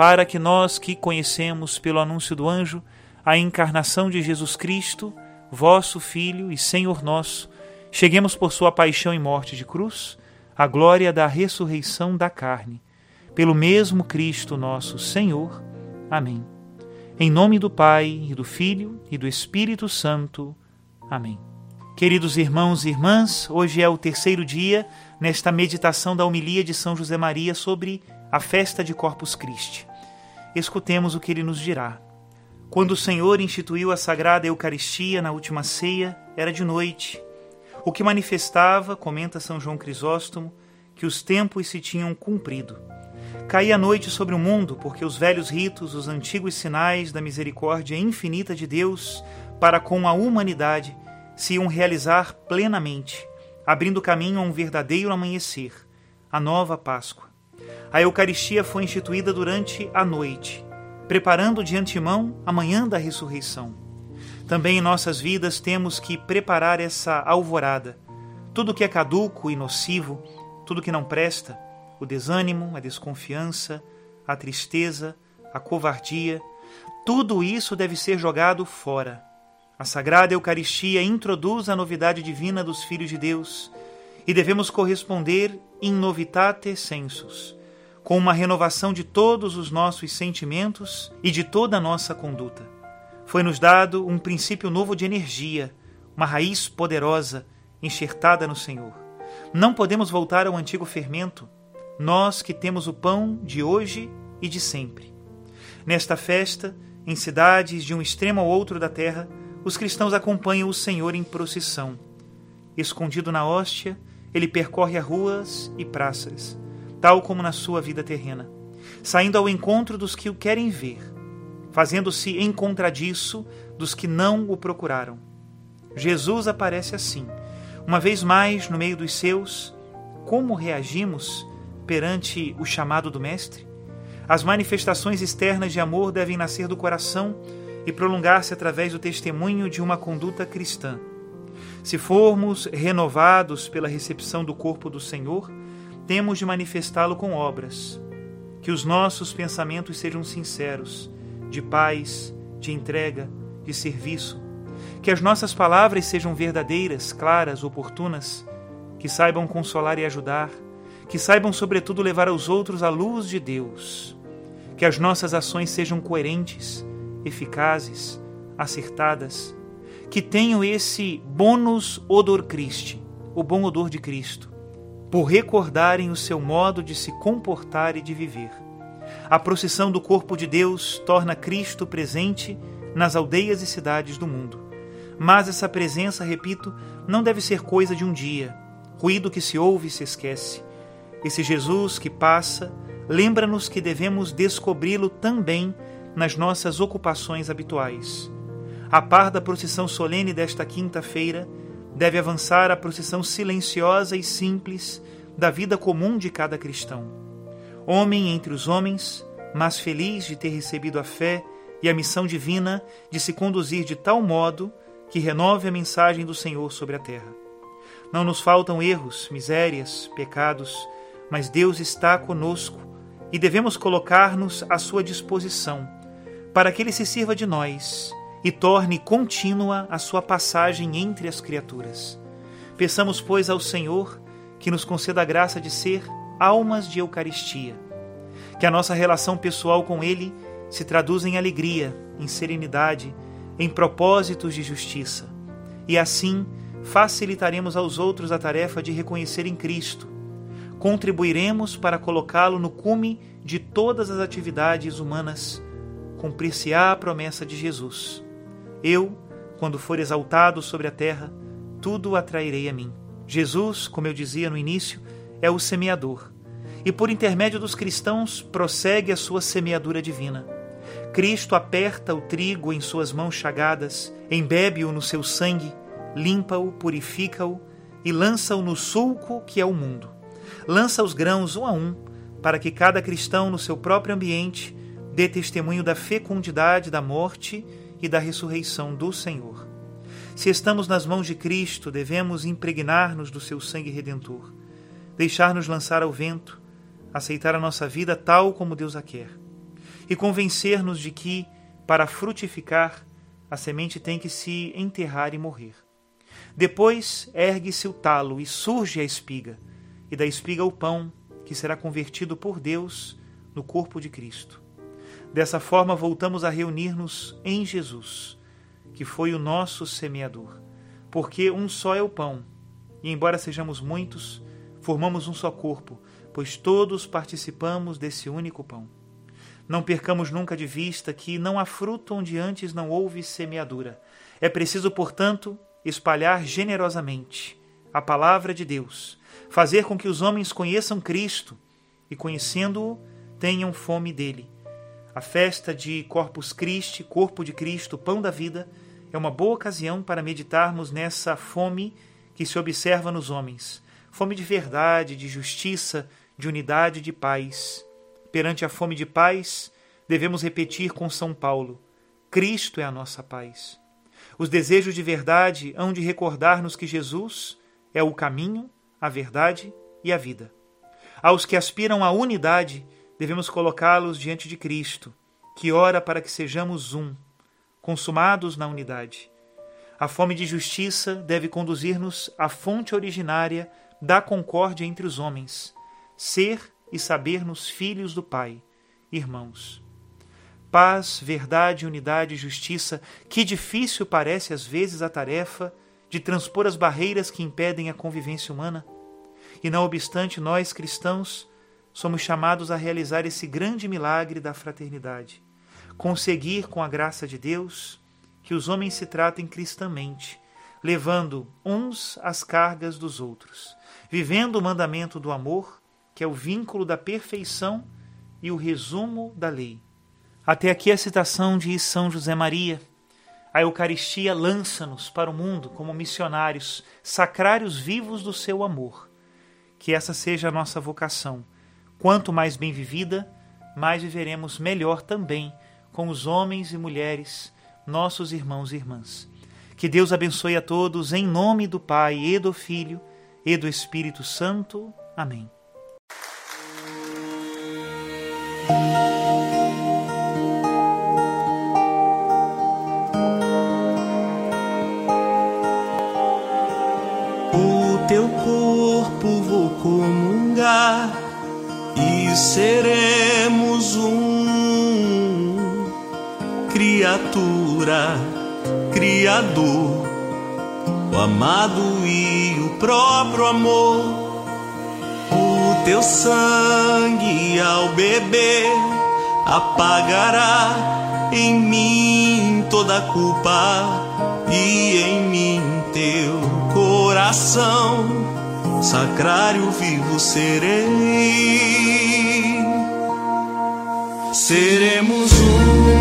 para que nós que conhecemos pelo anúncio do anjo a encarnação de Jesus Cristo, vosso Filho e Senhor nosso, cheguemos por sua paixão e morte de cruz à glória da ressurreição da carne, pelo mesmo Cristo nosso Senhor. Amém. Em nome do Pai, e do Filho e do Espírito Santo. Amém. Queridos irmãos e irmãs, hoje é o terceiro dia nesta meditação da homilia de São José Maria sobre a festa de Corpus Christi escutemos o que ele nos dirá. Quando o Senhor instituiu a sagrada Eucaristia na última ceia, era de noite, o que manifestava, comenta São João Crisóstomo, que os tempos se tinham cumprido. Caía a noite sobre o mundo, porque os velhos ritos, os antigos sinais da misericórdia infinita de Deus para com a humanidade se iam realizar plenamente, abrindo caminho a um verdadeiro amanhecer, a nova Páscoa. A Eucaristia foi instituída durante a noite, preparando de antemão a manhã da ressurreição. Também em nossas vidas temos que preparar essa alvorada. Tudo que é caduco e nocivo, tudo que não presta, o desânimo, a desconfiança, a tristeza, a covardia, tudo isso deve ser jogado fora. A Sagrada Eucaristia introduz a novidade divina dos filhos de Deus e devemos corresponder in novitate sensus com uma renovação de todos os nossos sentimentos e de toda a nossa conduta. Foi-nos dado um princípio novo de energia, uma raiz poderosa enxertada no Senhor. Não podemos voltar ao antigo fermento, nós que temos o pão de hoje e de sempre. Nesta festa, em cidades de um extremo ao outro da terra, os cristãos acompanham o Senhor em procissão. Escondido na hóstia, ele percorre as ruas e praças tal como na sua vida terrena, saindo ao encontro dos que o querem ver, fazendo-se em contradiço dos que não o procuraram. Jesus aparece assim, uma vez mais no meio dos seus. Como reagimos perante o chamado do Mestre? As manifestações externas de amor devem nascer do coração e prolongar-se através do testemunho de uma conduta cristã. Se formos renovados pela recepção do corpo do Senhor, temos de manifestá-lo com obras. Que os nossos pensamentos sejam sinceros, de paz, de entrega, de serviço. Que as nossas palavras sejam verdadeiras, claras, oportunas. Que saibam consolar e ajudar. Que saibam, sobretudo, levar aos outros a luz de Deus. Que as nossas ações sejam coerentes, eficazes, acertadas. Que tenham esse bônus odor Christi, o bom odor de Cristo por recordarem o seu modo de se comportar e de viver. A procissão do corpo de Deus torna Cristo presente nas aldeias e cidades do mundo. Mas essa presença, repito, não deve ser coisa de um dia, ruído que se ouve e se esquece. Esse Jesus que passa lembra-nos que devemos descobri-lo também nas nossas ocupações habituais. A par da procissão solene desta quinta-feira, deve avançar a procissão silenciosa e simples da vida comum de cada cristão. Homem entre os homens, mas feliz de ter recebido a fé e a missão divina de se conduzir de tal modo que renove a mensagem do Senhor sobre a terra. Não nos faltam erros, misérias, pecados, mas Deus está conosco e devemos colocar-nos à sua disposição, para que Ele se sirva de nós e torne contínua a sua passagem entre as criaturas. Peçamos, pois, ao Senhor que nos conceda a graça de ser almas de Eucaristia, que a nossa relação pessoal com Ele se traduza em alegria, em serenidade, em propósitos de justiça, e assim facilitaremos aos outros a tarefa de reconhecer em Cristo. Contribuiremos para colocá-lo no cume de todas as atividades humanas. Cumprir-se-á a promessa de Jesus. Eu, quando for exaltado sobre a terra, tudo atrairei a mim. Jesus, como eu dizia no início, é o semeador, e por intermédio dos cristãos prossegue a sua semeadura divina. Cristo aperta o trigo em suas mãos chagadas, embebe-o no seu sangue, limpa-o, purifica-o e lança-o no sulco que é o mundo. Lança os grãos um a um, para que cada cristão, no seu próprio ambiente, dê testemunho da fecundidade da morte e da ressurreição do Senhor. Se estamos nas mãos de Cristo, devemos impregnar-nos do seu sangue redentor, deixar-nos lançar ao vento, aceitar a nossa vida tal como Deus a quer e convencer-nos de que, para frutificar, a semente tem que se enterrar e morrer. Depois ergue-se o talo e surge a espiga, e da espiga o pão, que será convertido por Deus no corpo de Cristo. Dessa forma, voltamos a reunir-nos em Jesus, que foi o nosso semeador, porque um só é o pão, e embora sejamos muitos, formamos um só corpo, pois todos participamos desse único pão. Não percamos nunca de vista que não há fruto onde antes não houve semeadura. É preciso, portanto, espalhar generosamente a palavra de Deus, fazer com que os homens conheçam Cristo e, conhecendo-o, tenham fome dele. A festa de Corpus Christi, Corpo de Cristo, Pão da Vida, é uma boa ocasião para meditarmos nessa fome que se observa nos homens. Fome de verdade, de justiça, de unidade, de paz. Perante a fome de paz, devemos repetir com São Paulo: Cristo é a nossa paz. Os desejos de verdade hão de recordar-nos que Jesus é o caminho, a verdade e a vida. Aos que aspiram à unidade, devemos colocá-los diante de Cristo, que ora para que sejamos um, consumados na unidade. A fome de justiça deve conduzir-nos à fonte originária da concórdia entre os homens, ser e saber-nos filhos do Pai, irmãos. Paz, verdade, unidade e justiça, que difícil parece às vezes a tarefa de transpor as barreiras que impedem a convivência humana. E não obstante, nós cristãos somos chamados a realizar esse grande milagre da fraternidade, conseguir com a graça de Deus que os homens se tratem cristamente, levando uns as cargas dos outros, vivendo o mandamento do amor que é o vínculo da perfeição e o resumo da lei. Até aqui a citação de São José Maria. A Eucaristia lança-nos para o mundo como missionários, sacrários vivos do seu amor. Que essa seja a nossa vocação. Quanto mais bem vivida, mais viveremos melhor também com os homens e mulheres, nossos irmãos e irmãs. Que Deus abençoe a todos, em nome do Pai e do Filho e do Espírito Santo. Amém. O teu corpo vou comungar seremos um. Criatura, criador, o amado e o próprio amor. Teu sangue ao beber apagará em mim toda culpa e em mim teu coração. Sacrário vivo serei seremos um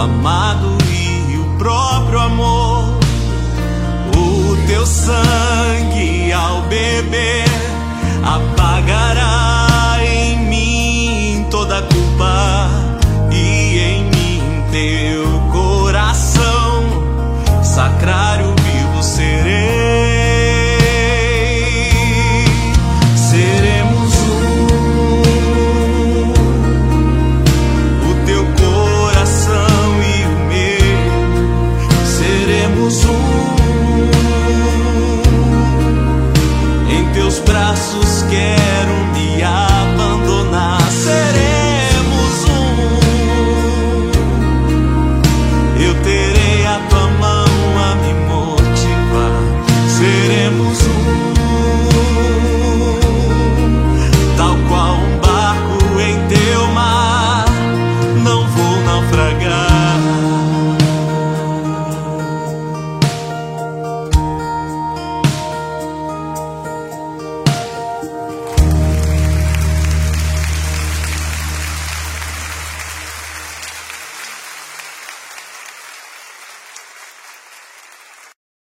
amado e o próprio amor. O teu sangue ao beber